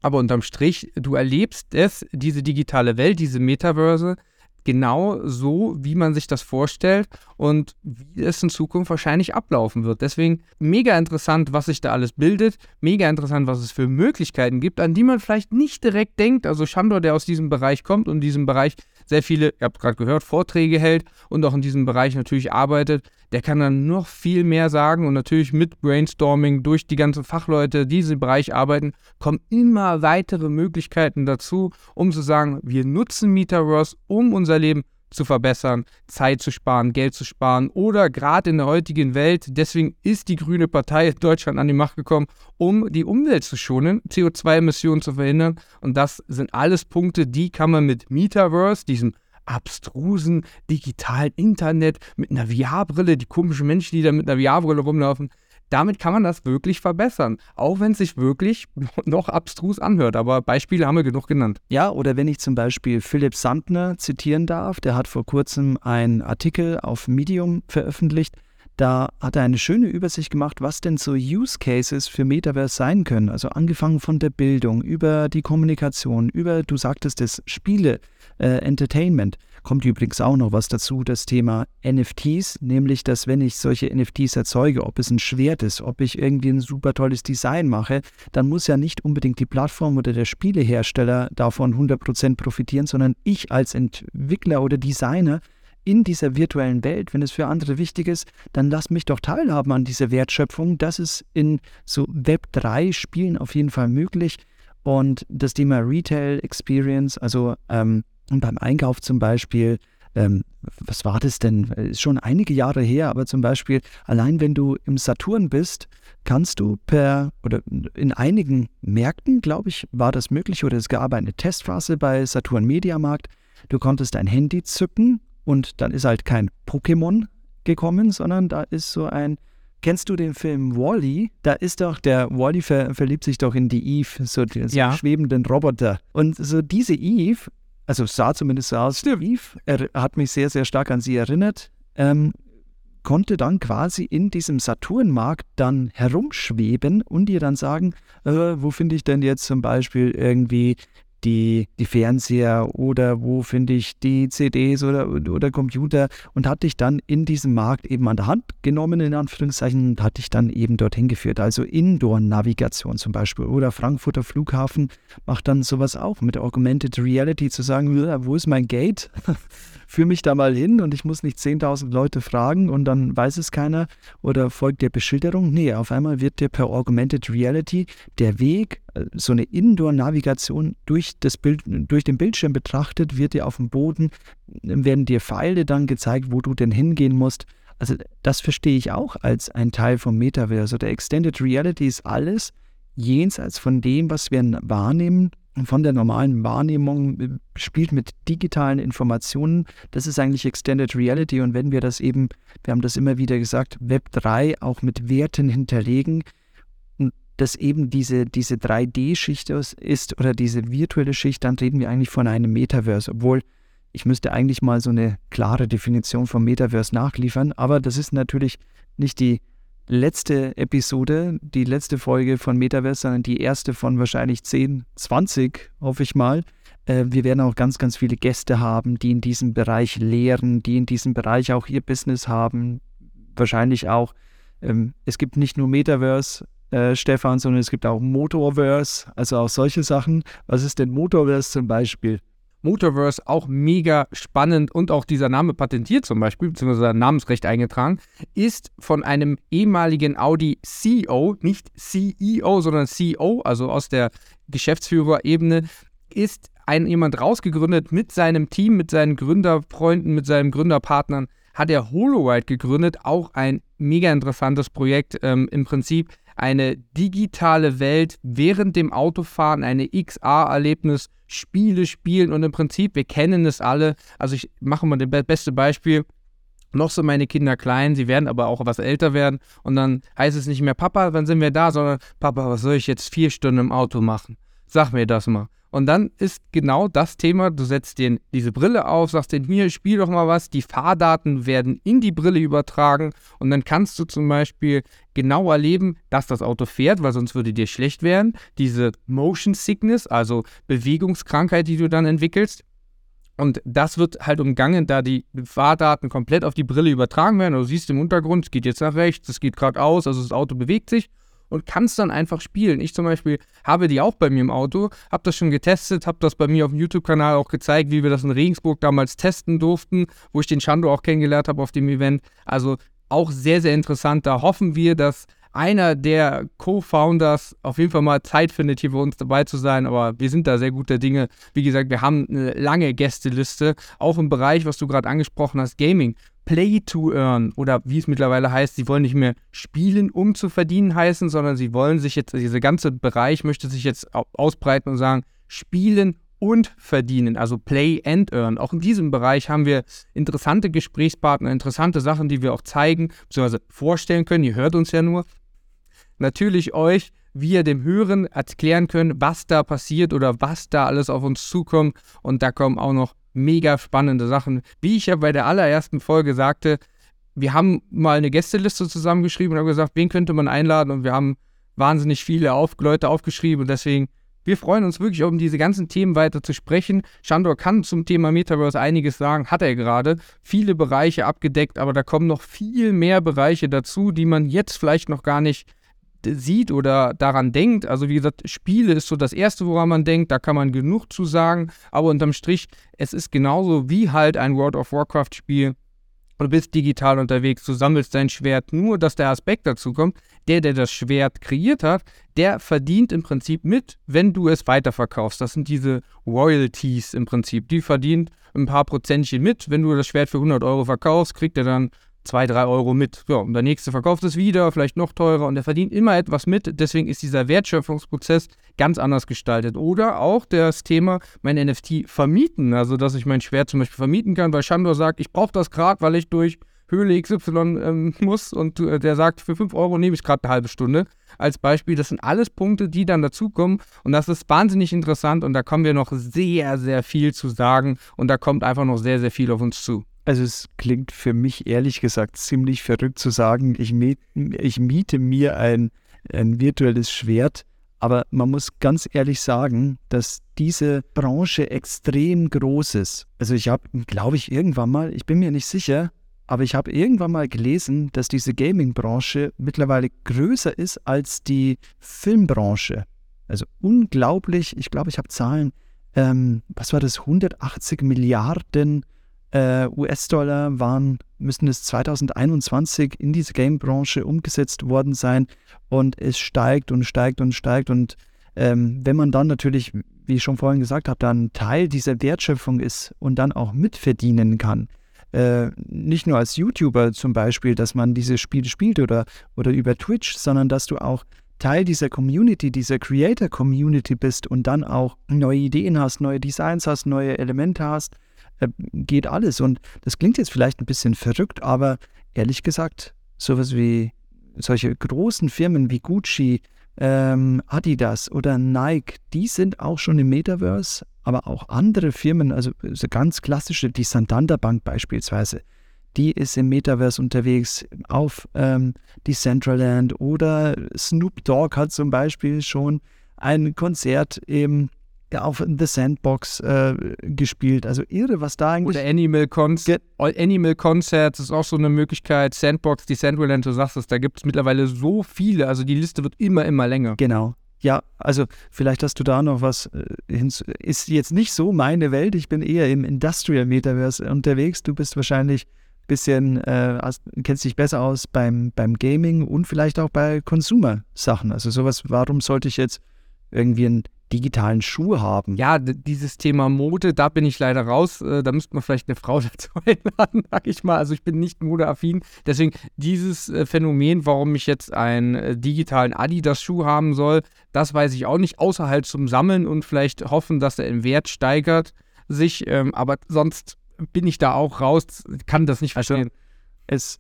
aber unterm Strich, du erlebst es, diese digitale Welt, diese Metaverse, genau so, wie man sich das vorstellt und wie es in Zukunft wahrscheinlich ablaufen wird. Deswegen mega interessant, was sich da alles bildet, mega interessant, was es für Möglichkeiten gibt, an die man vielleicht nicht direkt denkt. Also Shandor, der aus diesem Bereich kommt und diesem Bereich sehr viele, ihr habt gerade gehört, Vorträge hält und auch in diesem Bereich natürlich arbeitet, der kann dann noch viel mehr sagen und natürlich mit Brainstorming durch die ganzen Fachleute, die in diesem Bereich arbeiten, kommen immer weitere Möglichkeiten dazu, um zu sagen, wir nutzen Metaverse, um unser Leben zu verbessern, Zeit zu sparen, Geld zu sparen oder gerade in der heutigen Welt, deswegen ist die Grüne Partei in Deutschland an die Macht gekommen, um die Umwelt zu schonen, CO2-Emissionen zu verhindern. Und das sind alles Punkte, die kann man mit Metaverse, diesem abstrusen digitalen Internet mit einer VR-Brille, die komischen Menschen, die da mit einer VR-Brille rumlaufen, damit kann man das wirklich verbessern, auch wenn es sich wirklich noch abstrus anhört. Aber Beispiele haben wir genug genannt. Ja, oder wenn ich zum Beispiel Philipp Sandner zitieren darf, der hat vor kurzem einen Artikel auf Medium veröffentlicht. Da hat er eine schöne Übersicht gemacht, was denn so Use Cases für Metaverse sein können. Also angefangen von der Bildung, über die Kommunikation, über, du sagtest es, Spiele, äh, Entertainment. Kommt übrigens auch noch was dazu, das Thema NFTs, nämlich, dass wenn ich solche NFTs erzeuge, ob es ein Schwert ist, ob ich irgendwie ein super tolles Design mache, dann muss ja nicht unbedingt die Plattform oder der Spielehersteller davon 100% profitieren, sondern ich als Entwickler oder Designer in dieser virtuellen Welt, wenn es für andere wichtig ist, dann lass mich doch teilhaben an dieser Wertschöpfung. Das ist in so Web3-Spielen auf jeden Fall möglich. Und das Thema Retail Experience, also ähm, und beim Einkauf zum Beispiel, ähm, was war das denn? Ist schon einige Jahre her, aber zum Beispiel, allein wenn du im Saturn bist, kannst du per oder in einigen Märkten, glaube ich, war das möglich oder es gab eine Testphase bei Saturn Mediamarkt. Du konntest dein Handy zücken und dann ist halt kein Pokémon gekommen, sondern da ist so ein Kennst du den Film Wally? -E? Da ist doch der Wally -E ver verliebt sich doch in die Eve, so den ja. schwebenden Roboter. Und so diese Eve also sah zumindest so aus, Steve, er hat mich sehr, sehr stark an sie erinnert, ähm, konnte dann quasi in diesem Saturnmarkt dann herumschweben und ihr dann sagen, äh, wo finde ich denn jetzt zum Beispiel irgendwie die, die Fernseher oder wo finde ich die CDs oder, oder Computer und hat dich dann in diesem Markt eben an der Hand genommen, in Anführungszeichen, und hat dich dann eben dorthin geführt. Also Indoor-Navigation zum Beispiel oder Frankfurter Flughafen macht dann sowas auch mit Augmented Reality zu sagen, wo ist mein Gate? Führ mich da mal hin und ich muss nicht 10.000 Leute fragen und dann weiß es keiner oder folgt der Beschilderung. Nee, auf einmal wird dir per Augmented Reality der Weg so eine Indoor-Navigation durch, Bild, durch den Bildschirm betrachtet, wird dir auf dem Boden, werden dir Pfeile dann gezeigt, wo du denn hingehen musst. Also das verstehe ich auch als ein Teil vom Metaverse. Der Extended Reality ist alles jenseits von dem, was wir wahrnehmen, von der normalen Wahrnehmung, spielt mit digitalen Informationen. Das ist eigentlich Extended Reality. Und wenn wir das eben, wir haben das immer wieder gesagt, Web 3 auch mit Werten hinterlegen, dass eben diese, diese 3D-Schicht ist oder diese virtuelle Schicht, dann reden wir eigentlich von einem Metaverse, obwohl ich müsste eigentlich mal so eine klare Definition vom Metaverse nachliefern, aber das ist natürlich nicht die letzte Episode, die letzte Folge von Metaverse, sondern die erste von wahrscheinlich 10, 20, hoffe ich mal. Äh, wir werden auch ganz, ganz viele Gäste haben, die in diesem Bereich lehren, die in diesem Bereich auch ihr Business haben. Wahrscheinlich auch, ähm, es gibt nicht nur Metaverse, äh, Stefan, sondern es gibt auch Motorverse, also auch solche Sachen. Was ist denn Motorverse zum Beispiel? Motorverse auch mega spannend und auch dieser Name patentiert zum Beispiel, beziehungsweise Namensrecht eingetragen, ist von einem ehemaligen Audi CEO, nicht CEO, sondern CEO, also aus der Geschäftsführerebene, ist ein jemand rausgegründet mit seinem Team, mit seinen Gründerfreunden, mit seinen Gründerpartnern, hat er HoloRide gegründet, auch ein mega interessantes Projekt. Ähm, Im Prinzip eine digitale Welt während dem Autofahren, eine XR-Erlebnis, Spiele spielen und im Prinzip, wir kennen es alle. Also ich mache mal das beste Beispiel. Noch sind meine Kinder klein, sie werden aber auch was älter werden und dann heißt es nicht mehr Papa, wann sind wir da, sondern Papa, was soll ich jetzt vier Stunden im Auto machen? Sag mir das mal. Und dann ist genau das Thema, du setzt den, diese Brille auf, sagst den hier, spiel doch mal was, die Fahrdaten werden in die Brille übertragen und dann kannst du zum Beispiel genau erleben, dass das Auto fährt, weil sonst würde dir schlecht werden. Diese Motion Sickness, also Bewegungskrankheit, die du dann entwickelst. Und das wird halt umgangen, da die Fahrdaten komplett auf die Brille übertragen werden. Also du siehst im Untergrund, es geht jetzt nach rechts, es geht geradeaus, also das Auto bewegt sich und kannst dann einfach spielen. Ich zum Beispiel habe die auch bei mir im Auto, habe das schon getestet, habe das bei mir auf dem YouTube-Kanal auch gezeigt, wie wir das in Regensburg damals testen durften, wo ich den Chando auch kennengelernt habe auf dem Event. Also auch sehr, sehr interessant. Da hoffen wir, dass einer der Co-Founders auf jeden Fall mal Zeit findet, hier bei uns dabei zu sein. Aber wir sind da sehr guter Dinge. Wie gesagt, wir haben eine lange Gästeliste, auch im Bereich, was du gerade angesprochen hast, Gaming. Play to Earn oder wie es mittlerweile heißt, sie wollen nicht mehr spielen, um zu verdienen heißen, sondern sie wollen sich jetzt, dieser ganze Bereich möchte sich jetzt ausbreiten und sagen, spielen und verdienen, also Play and Earn. Auch in diesem Bereich haben wir interessante Gesprächspartner, interessante Sachen, die wir auch zeigen bzw. vorstellen können. Ihr hört uns ja nur. natürlich euch, wir dem Hören erklären können, was da passiert oder was da alles auf uns zukommt. Und da kommen auch noch mega spannende Sachen. Wie ich ja bei der allerersten Folge sagte, wir haben mal eine Gästeliste zusammengeschrieben und haben gesagt, wen könnte man einladen und wir haben wahnsinnig viele auf Leute aufgeschrieben und deswegen, wir freuen uns wirklich, um diese ganzen Themen weiter zu sprechen. Shandor kann zum Thema Metaverse einiges sagen, hat er gerade. Viele Bereiche abgedeckt, aber da kommen noch viel mehr Bereiche dazu, die man jetzt vielleicht noch gar nicht sieht oder daran denkt. Also wie gesagt, Spiele ist so das Erste, woran man denkt. Da kann man genug zu sagen. Aber unterm Strich, es ist genauso wie halt ein World of Warcraft-Spiel. Du bist digital unterwegs, du sammelst dein Schwert. Nur, dass der Aspekt dazu kommt, der, der das Schwert kreiert hat, der verdient im Prinzip mit, wenn du es weiterverkaufst. Das sind diese Royalties im Prinzip. Die verdient ein paar Prozentchen mit. Wenn du das Schwert für 100 Euro verkaufst, kriegt er dann zwei, drei Euro mit. Ja, und der nächste verkauft es wieder, vielleicht noch teurer und er verdient immer etwas mit. Deswegen ist dieser Wertschöpfungsprozess ganz anders gestaltet. Oder auch das Thema, mein NFT vermieten. Also, dass ich mein Schwert zum Beispiel vermieten kann, weil Shandor sagt, ich brauche das gerade, weil ich durch Höhle XY ähm, muss und äh, der sagt, für 5 Euro nehme ich gerade eine halbe Stunde. Als Beispiel, das sind alles Punkte, die dann dazukommen und das ist wahnsinnig interessant und da kommen wir noch sehr, sehr viel zu sagen und da kommt einfach noch sehr, sehr viel auf uns zu. Also es klingt für mich ehrlich gesagt ziemlich verrückt zu sagen, ich, ich miete mir ein, ein virtuelles Schwert, aber man muss ganz ehrlich sagen, dass diese Branche extrem groß ist. Also ich habe, glaube ich, irgendwann mal, ich bin mir nicht sicher, aber ich habe irgendwann mal gelesen, dass diese Gaming-Branche mittlerweile größer ist als die Filmbranche. Also unglaublich, ich glaube, ich habe Zahlen, ähm, was war das, 180 Milliarden äh, US-Dollar waren, müssen es 2021 in diese Game-Branche umgesetzt worden sein. Und es steigt und steigt und steigt. Und ähm, wenn man dann natürlich, wie ich schon vorhin gesagt habe, dann Teil dieser Wertschöpfung ist und dann auch mitverdienen kann, äh, nicht nur als YouTuber zum Beispiel, dass man diese Spiele spielt oder, oder über Twitch, sondern dass du auch Teil dieser Community, dieser Creator-Community bist und dann auch neue Ideen hast, neue Designs hast, neue Elemente hast, geht alles. Und das klingt jetzt vielleicht ein bisschen verrückt, aber ehrlich gesagt, sowas wie solche großen Firmen wie Gucci, ähm, Adidas oder Nike, die sind auch schon im Metaverse, aber auch andere Firmen, also so ganz klassische, die Santander Bank beispielsweise, die ist im Metaverse unterwegs auf ähm, Decentraland oder Snoop Dogg hat zum Beispiel schon ein Konzert im auf The Sandbox äh, gespielt. Also irre, was da eigentlich. Oder Animal, Con Animal Concerts ist auch so eine Möglichkeit. Sandbox, die Sandland, du sagst es, da gibt es mittlerweile so viele. Also die Liste wird immer, immer länger. Genau. Ja, also vielleicht hast du da noch was äh, hinzu. Ist jetzt nicht so meine Welt. Ich bin eher im Industrial Metaverse unterwegs. Du bist wahrscheinlich ein bisschen, äh, kennst dich besser aus beim, beim Gaming und vielleicht auch bei Consumer-Sachen. Also sowas, warum sollte ich jetzt irgendwie ein digitalen Schuh haben. Ja, dieses Thema Mode, da bin ich leider raus. Äh, da müsste man vielleicht eine Frau dazu einladen, sag ich mal. Also ich bin nicht modeaffin. Deswegen dieses äh, Phänomen, warum ich jetzt einen äh, digitalen Adidas-Schuh haben soll, das weiß ich auch nicht. Außer halt zum Sammeln und vielleicht hoffen, dass er im Wert steigert sich. Ähm, aber sonst bin ich da auch raus, kann das nicht also verstehen. Also es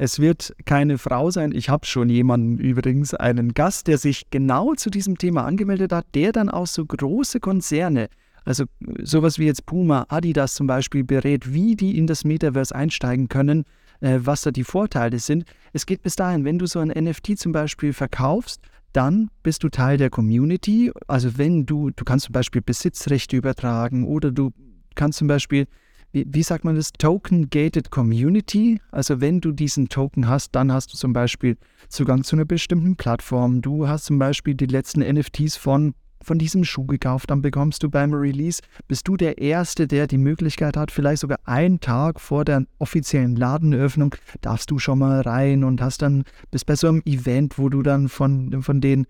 es wird keine Frau sein. Ich habe schon jemanden übrigens, einen Gast, der sich genau zu diesem Thema angemeldet hat, der dann auch so große Konzerne, also sowas wie jetzt Puma, Adidas zum Beispiel, berät, wie die in das Metaverse einsteigen können, äh, was da die Vorteile sind. Es geht bis dahin, wenn du so ein NFT zum Beispiel verkaufst, dann bist du Teil der Community. Also wenn du, du kannst zum Beispiel Besitzrechte übertragen oder du kannst zum Beispiel wie, wie sagt man das, Token-Gated Community. Also wenn du diesen Token hast, dann hast du zum Beispiel Zugang zu einer bestimmten Plattform. Du hast zum Beispiel die letzten NFTs von von diesem Schuh gekauft, dann bekommst du beim Release, bist du der Erste, der die Möglichkeit hat, vielleicht sogar einen Tag vor der offiziellen Ladenöffnung, darfst du schon mal rein und hast dann, bist bei so einem Event, wo du dann von, von denen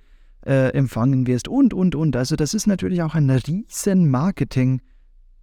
äh, empfangen wirst und, und, und. Also das ist natürlich auch ein riesen Marketing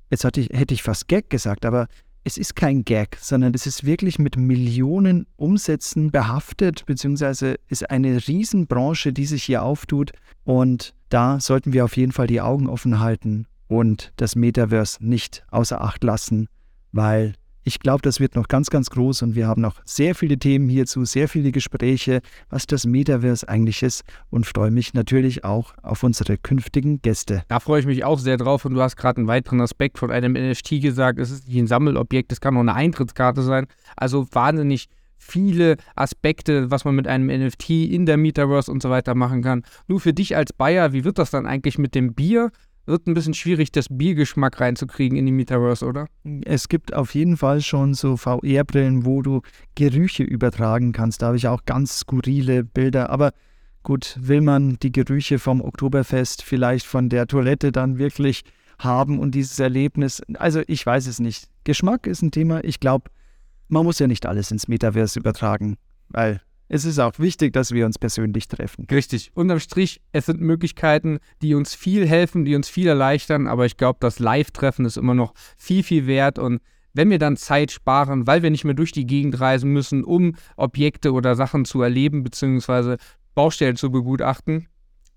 jetzt ich, hätte ich fast Gag gesagt, aber es ist kein Gag, sondern es ist wirklich mit Millionen Umsätzen behaftet, beziehungsweise ist eine Riesenbranche, die sich hier auftut. Und da sollten wir auf jeden Fall die Augen offen halten und das Metaverse nicht außer Acht lassen, weil ich glaube, das wird noch ganz, ganz groß und wir haben noch sehr viele Themen hierzu, sehr viele Gespräche, was das Metaverse eigentlich ist und freue mich natürlich auch auf unsere künftigen Gäste. Da freue ich mich auch sehr drauf und du hast gerade einen weiteren Aspekt von einem NFT gesagt. Es ist nicht ein Sammelobjekt, es kann auch eine Eintrittskarte sein. Also wahnsinnig viele Aspekte, was man mit einem NFT in der Metaverse und so weiter machen kann. Nur für dich als Bayer, wie wird das dann eigentlich mit dem Bier? Wird ein bisschen schwierig, das Biergeschmack reinzukriegen in die Metaverse, oder? Es gibt auf jeden Fall schon so VR-Brillen, wo du Gerüche übertragen kannst. Da habe ich auch ganz skurrile Bilder. Aber gut, will man die Gerüche vom Oktoberfest vielleicht von der Toilette dann wirklich haben und dieses Erlebnis? Also ich weiß es nicht. Geschmack ist ein Thema. Ich glaube, man muss ja nicht alles ins Metaverse übertragen, weil es ist auch wichtig, dass wir uns persönlich treffen. Richtig. Unterm Strich, es sind Möglichkeiten, die uns viel helfen, die uns viel erleichtern, aber ich glaube, das Live-Treffen ist immer noch viel, viel wert und wenn wir dann Zeit sparen, weil wir nicht mehr durch die Gegend reisen müssen, um Objekte oder Sachen zu erleben, beziehungsweise Baustellen zu begutachten,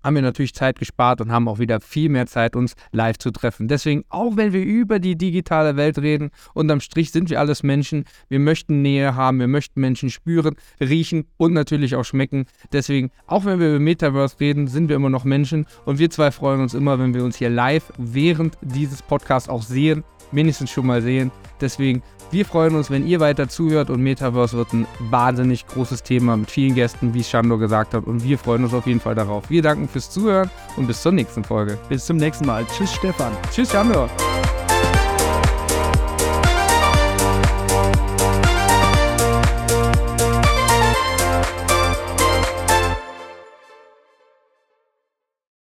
haben wir natürlich Zeit gespart und haben auch wieder viel mehr Zeit, uns live zu treffen. Deswegen, auch wenn wir über die digitale Welt reden, unterm Strich sind wir alles Menschen. Wir möchten Nähe haben, wir möchten Menschen spüren, riechen und natürlich auch schmecken. Deswegen, auch wenn wir über Metaverse reden, sind wir immer noch Menschen und wir zwei freuen uns immer, wenn wir uns hier live während dieses Podcasts auch sehen, mindestens schon mal sehen. Deswegen, wir freuen uns, wenn ihr weiter zuhört und Metaverse wird ein wahnsinnig großes Thema mit vielen Gästen, wie Shando gesagt hat. Und wir freuen uns auf jeden Fall darauf. Wir danken fürs Zuhören und bis zur nächsten Folge. Bis zum nächsten Mal. Tschüss, Stefan. Tschüss, Shando.